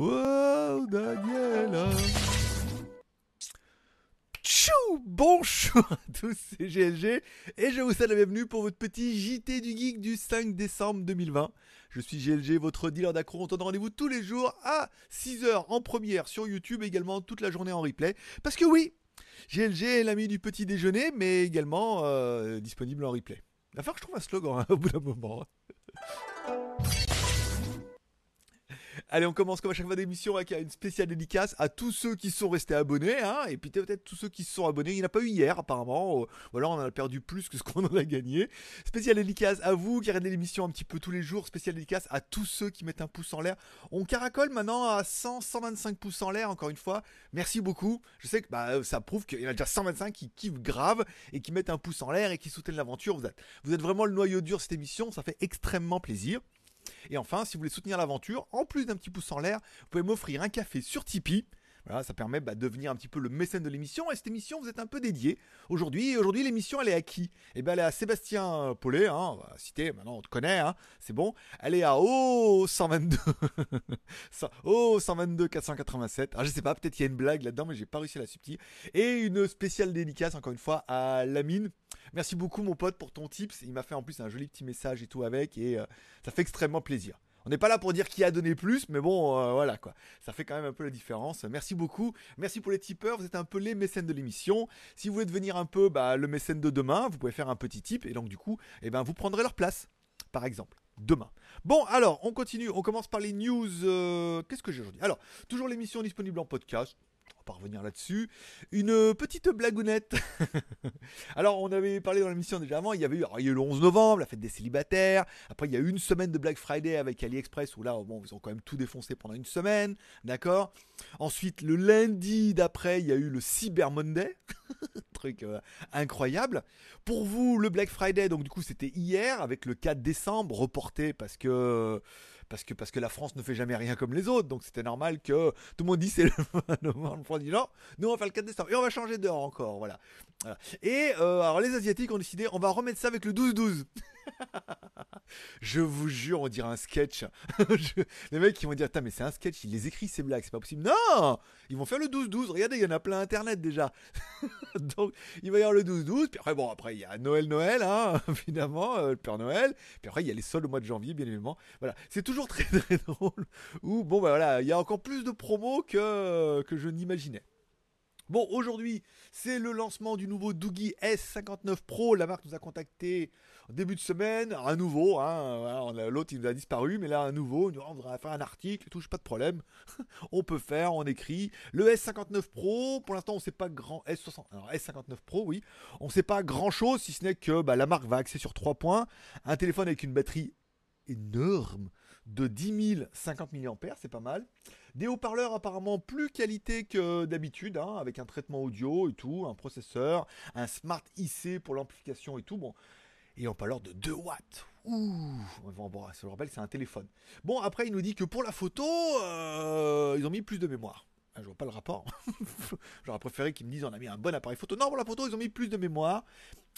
Oh, Daniela. Tchou Bonjour à tous, c'est GLG et je vous souhaite la bienvenue pour votre petit JT du Geek du 5 décembre 2020. Je suis GLG, votre dealer d'accro. On donne rendez-vous tous les jours à 6h en première sur YouTube, également toute la journée en replay. Parce que oui, GLG est l'ami du petit déjeuner, mais également euh, disponible en replay. Il va falloir que je trouve un slogan hein, au bout d'un moment. Allez, on commence comme à chaque fois d'émission avec une spéciale dédicace à tous ceux qui sont restés abonnés, hein, et puis peut-être tous ceux qui se sont abonnés. Il n'y en a pas eu hier, apparemment, ou alors on en a perdu plus que ce qu'on en a gagné. Spéciale dédicace à vous qui regardez l'émission un petit peu tous les jours. Spéciale dédicace à tous ceux qui mettent un pouce en l'air. On caracole maintenant à 100, 125 pouces en l'air, encore une fois. Merci beaucoup. Je sais que bah, ça prouve qu'il y en a déjà 125 qui kiffent grave et qui mettent un pouce en l'air et qui soutiennent l'aventure. Vous êtes, vous êtes vraiment le noyau dur de cette émission. Ça fait extrêmement plaisir. Et enfin, si vous voulez soutenir l'aventure, en plus d'un petit pouce en l'air, vous pouvez m'offrir un café sur Tipeee. Voilà, ça permet bah, de devenir un petit peu le mécène de l'émission. Et cette émission, vous êtes un peu dédié. Aujourd'hui, aujourd'hui l'émission, elle est à qui? Eh bien, elle est à Sébastien Paulet. Hein, on va citer, maintenant on te connaît, hein, c'est bon. Elle est à oh, 122. oh, 122 487. Ah, je sais pas, peut-être qu'il y a une blague là-dedans, mais j'ai pas réussi à la subtile. Et une spéciale dédicace, encore une fois, à Lamine. Merci beaucoup, mon pote, pour ton tips. Il m'a fait en plus un joli petit message et tout avec. Et euh, ça fait extrêmement plaisir. On n'est pas là pour dire qui a donné plus, mais bon, euh, voilà quoi. Ça fait quand même un peu la différence. Merci beaucoup. Merci pour les tipeurs. Vous êtes un peu les mécènes de l'émission. Si vous voulez devenir un peu bah, le mécène de demain, vous pouvez faire un petit tip et donc du coup, eh ben, vous prendrez leur place, par exemple demain. Bon, alors, on continue. On commence par les news. Euh, qu'est-ce que j'ai aujourd'hui? Alors, toujours l'émission disponible en podcast va pas revenir là-dessus. Une petite blagounette. Alors, on avait parlé dans l'émission déjà avant, il y avait eu, a eu le 11 novembre, la fête des célibataires. Après, il y a eu une semaine de Black Friday avec AliExpress où là, bon, ils ont quand même tout défoncé pendant une semaine. D'accord Ensuite, le lundi d'après, il y a eu le Cyber Monday. Truc euh, incroyable. Pour vous, le Black Friday, donc du coup, c'était hier avec le 4 décembre reporté parce que parce que, parce que la France ne fait jamais rien comme les autres. Donc c'était normal que tout le monde dit c'est le 20 novembre. France dit non, nous on va faire le 4 décembre. Et on va changer d'heure encore. Voilà. Et euh, alors les Asiatiques ont décidé on va remettre ça avec le 12-12. je vous jure, on dirait un sketch. les mecs, ils vont dire, mais c'est un sketch, il les écrit ces blagues, c'est pas possible. Non Ils vont faire le 12-12. Regardez, il y en a plein internet déjà. Donc, il va y avoir le 12-12. Puis après, bon, après, il y a Noël-Noël, hein, évidemment, euh, le Père Noël. Puis après, il y a les soldes au mois de janvier, bien évidemment. Voilà. C'est toujours très, très drôle. Ou, bon, bah voilà, il y a encore plus de promos que, que je n'imaginais. Bon, aujourd'hui, c'est le lancement du nouveau Doogie S59 Pro. La marque nous a contacté début de semaine, à nouveau, hein, l'autre il nous a disparu, mais là à nouveau, on va faire un article tout, pas de problème. on peut faire, on écrit. Le S59 Pro, pour l'instant on sait pas grand S60, alors S59 Pro, oui, on sait pas grand chose si ce n'est que bah, la marque va axer sur trois points. Un téléphone avec une batterie énorme de 10 000 50 mAh, c'est pas mal. Des haut-parleurs apparemment plus qualité que d'habitude, hein, avec un traitement audio et tout, un processeur, un Smart IC pour l'amplification et tout. Bon, et on parle de 2 watts. Ouh, bon, je le rappelle, c'est un téléphone. Bon, après, il nous dit que pour la photo, euh, ils ont mis plus de mémoire. Ah, je vois pas le rapport. J'aurais préféré qu'ils me disent on a mis un bon appareil photo. Non, pour la photo, ils ont mis plus de mémoire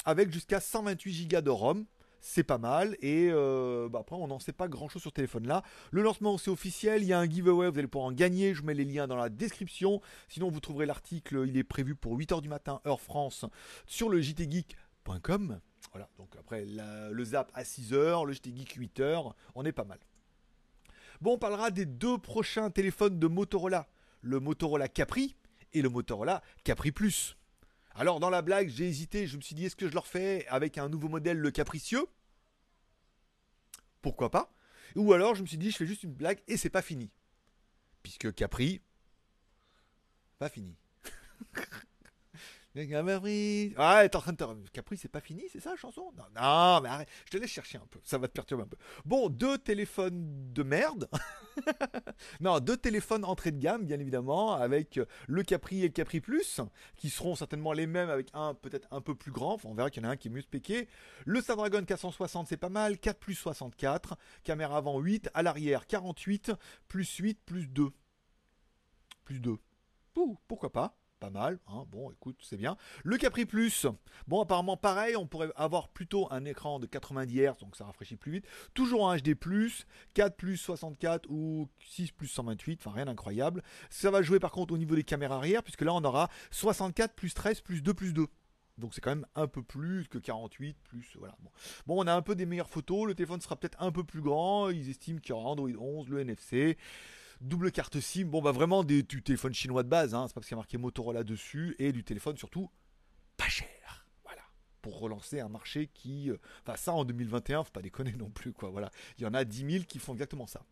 avec jusqu'à 128 Go de ROM. C'est pas mal. Et euh, bah, après, on n'en sait pas grand chose sur ce téléphone-là. Le lancement, c'est officiel. Il y a un giveaway. Vous allez pouvoir en gagner. Je mets les liens dans la description. Sinon, vous trouverez l'article. Il est prévu pour 8h du matin, heure France, sur le jtgeek.com. Voilà, donc après le zap à 6h, le JT Geek 8h, on est pas mal. Bon, on parlera des deux prochains téléphones de Motorola, le Motorola Capri et le Motorola Capri Plus. Alors dans la blague, j'ai hésité, je me suis dit est-ce que je leur fais avec un nouveau modèle le capricieux? Pourquoi pas? Ou alors je me suis dit je fais juste une blague et c'est pas fini. Puisque Capri, pas fini. Ah, t'es en train de Capri, c'est pas fini, c'est ça la chanson? Non, non, mais arrête, je te laisse chercher un peu, ça va te perturber un peu. Bon, deux téléphones de merde. non, deux téléphones entrée de gamme, bien évidemment, avec le Capri et le Capri Plus, qui seront certainement les mêmes avec un peut-être un peu plus grand. Enfin, on verra qu'il y en a un qui est mieux spéqué. Le Snapdragon 460, c'est pas mal. 4 plus 64. Caméra avant 8, à l'arrière 48, plus 8, plus 2. Plus 2. pourquoi pas pas mal. hein. Bon, écoute, c'est bien. Le Capri Plus, bon, apparemment pareil, on pourrait avoir plutôt un écran de 90 Hz, donc ça rafraîchit plus vite. Toujours un HD+, 4 plus 64 ou 6 plus 128, enfin rien d'incroyable. Ça va jouer par contre au niveau des caméras arrière, puisque là on aura 64 plus 13 plus 2 plus 2. Donc c'est quand même un peu plus que 48 plus voilà. Bon. Bon, on a un peu des meilleures photos, le téléphone sera peut-être un peu plus grand, ils estiment qu'il y aura Android 11, le NFC, double carte SIM, bon bah vraiment des, du téléphone chinois de base, hein, c'est pas parce qu'il y a marqué Motorola dessus, et du téléphone surtout pas cher. Voilà. Pour relancer un marché qui. euh, Enfin, ça en 2021, faut pas déconner non plus, quoi. Voilà. Il y en a 10 000 qui font exactement ça.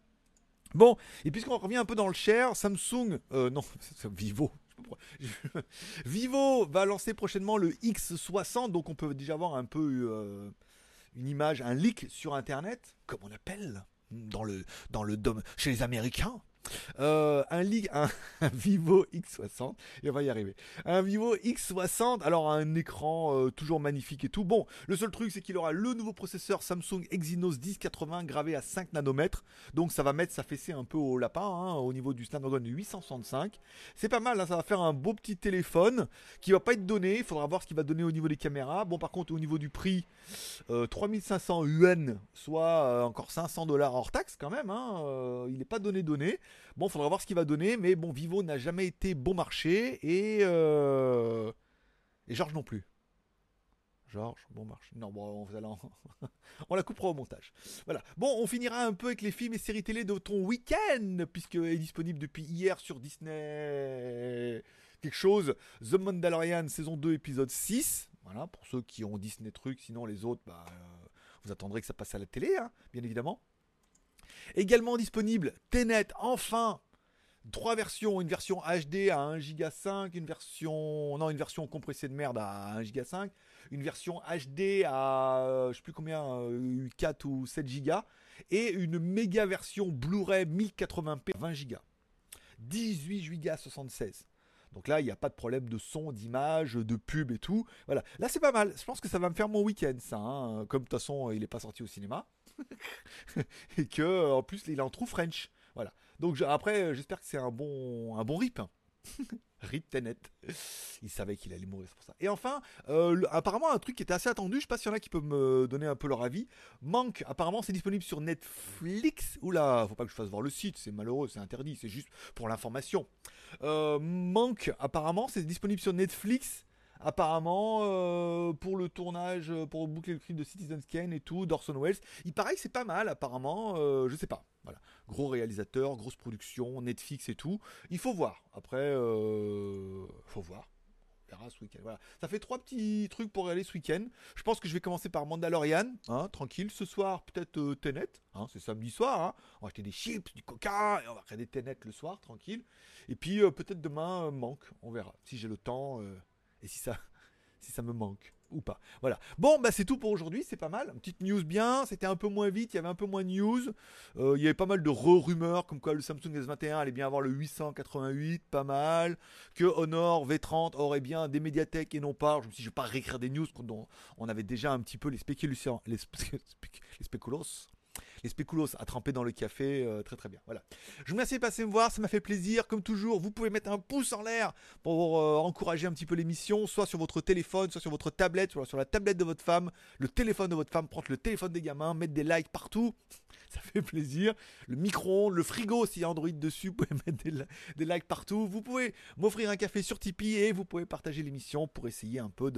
Bon, et puisqu'on revient un peu dans le cher, Samsung. Euh, non, Vivo. Vivo va lancer prochainement le X60, donc on peut déjà avoir un peu euh, une image, un leak sur Internet, comme on appelle dans le, dans le dom- chez les Américains. Euh, un, Vivo X60, et on va y arriver. Un Vivo X60, alors un écran euh, toujours magnifique et tout. Bon, le seul truc c'est qu'il aura le nouveau processeur Samsung Exynos 1080 gravé à 5 nanomètres. Donc ça va mettre sa fessée un peu au lapin hein, au niveau du Snapdragon 865. C'est pas mal, hein, ça va faire un beau petit téléphone qui va pas être donné. Il faudra voir ce qu'il va donner au niveau des caméras. Bon, par contre, au niveau du prix, euh, 3500 yuan, soit euh, encore 500 dollars hors taxe quand même. hein, euh, il n'est pas donné donné. Bon, faudra voir ce qu'il va donner, mais bon, Vivo n'a jamais été bon marché et euh, et Georges non plus. Georges, bon marché. Non, bon, allez en- on la coupera au montage. Voilà. Bon, on finira un peu avec les films et séries télé de ton week-end, puisque est disponible depuis hier sur Disney. Quelque chose. The Mandalorian, saison 2, épisode 6. Voilà, pour ceux qui ont Disney trucs, sinon les autres, bah, euh, vous attendrez que ça passe à la télé, hein, bien évidemment. Également disponible Tenet, enfin Trois versions, une version HD à 1 Go 5, une version non une version compressée de merde à 1 Go 5, une version HD à euh, je sais plus combien euh, 4 ou 7 Go et une méga version Blu-ray 1080p 20 Go. 18 Go 76. Donc là, il n'y a pas de problème de son, d'image, de pub et tout. Voilà. Là, c'est pas mal. Je pense que ça va me faire mon week-end, ça. hein. Comme de toute façon, il n'est pas sorti au cinéma. et que, en plus, il en true French. Voilà. Donc après, j'espère que c'est un bon, un bon rip. Rip Tenet. Il savait qu'il allait mourir, pour ça. Et enfin, euh, apparemment, un truc qui était assez attendu, je sais pas s'il y en a qui peuvent me donner un peu leur avis. Manque, apparemment, c'est disponible sur Netflix. Oula, faut pas que je fasse voir le site, c'est malheureux, c'est interdit, c'est juste pour l'information. Euh, Manque, apparemment, c'est disponible sur Netflix. Apparemment, euh, pour le tournage, euh, pour boucler le clip de Citizen Kane et tout, d'Orson Welles. Il paraît que c'est pas mal, apparemment. euh, je sais pas. Voilà. Gros réalisateur, grosse production, Netflix et tout. Il faut voir. Après, faut voir. On verra ce week-end. Voilà. Ça fait trois petits trucs pour aller ce week-end. Je pense que je vais commencer par Mandalorian, hein, tranquille. Ce soir, peut-être euh, hein, c'est samedi soir. hein. On va acheter des chips, du coca, et on va regarder Tenet le soir, tranquille. Et puis peut-être demain, manque. On verra. Si j'ai le temps et si ça, me manque ou pas. Voilà. Bon, bah c'est tout pour aujourd'hui, c'est pas mal. Petite news bien, c'était un peu moins vite, il y avait un peu moins de news. Euh, il y avait pas mal de re-rumeurs, comme quoi le Samsung S21 allait bien avoir le 888, pas mal. Que Honor V30 aurait bien des médiathèques et non pas. Je me suis dit, je vais pas réécrire des news dont on avait déjà un petit peu les spéculations, les, les spéculos. Les spéculos à tremper dans le café, euh, très très bien. Voilà. Je vous remercie de passer me voir, ça m'a fait plaisir. Comme toujours, vous pouvez mettre un pouce en l'air pour euh, encourager un petit peu l'émission, soit sur votre téléphone, soit sur votre tablette, soit sur la tablette de votre femme, le téléphone de votre femme, prendre le téléphone des gamins, mettre des likes partout. Ça fait plaisir. Le micro-ondes, le frigo, s'il y a Android dessus, vous pouvez mettre des, li- des likes partout. Vous pouvez m'offrir un café sur Tipeee et vous pouvez partager l'émission pour essayer un peu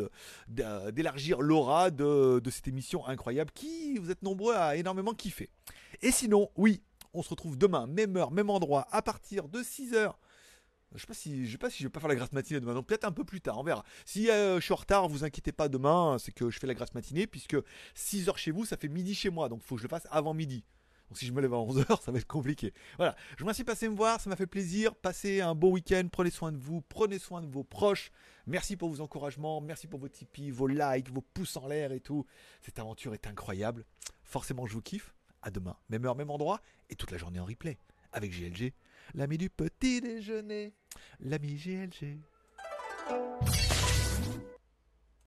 d'élargir l'aura de, de cette émission incroyable qui, vous êtes nombreux à énormément kiffer. Et sinon, oui, on se retrouve demain, même heure, même endroit, à partir de 6h. Je sais pas si je sais vais pas faire la grasse matinée demain, donc peut-être un peu plus tard, on verra. Si euh, je suis en retard, vous inquiétez pas demain, c'est que je fais la grasse matinée puisque 6h chez vous, ça fait midi chez moi, donc il faut que je le fasse avant midi. Donc si je me lève à 11h, ça va être compliqué. Voilà, je vous remercie de passer me voir, ça m'a fait plaisir. Passez un bon week-end, prenez soin de vous, prenez soin de vos proches. Merci pour vos encouragements, merci pour vos Tipeee, vos likes, vos pouces en l'air et tout. Cette aventure est incroyable. Forcément, je vous kiffe. À demain, même heure, même endroit, et toute la journée en replay. Avec GLG, l'ami du petit déjeuner, l'ami GLG.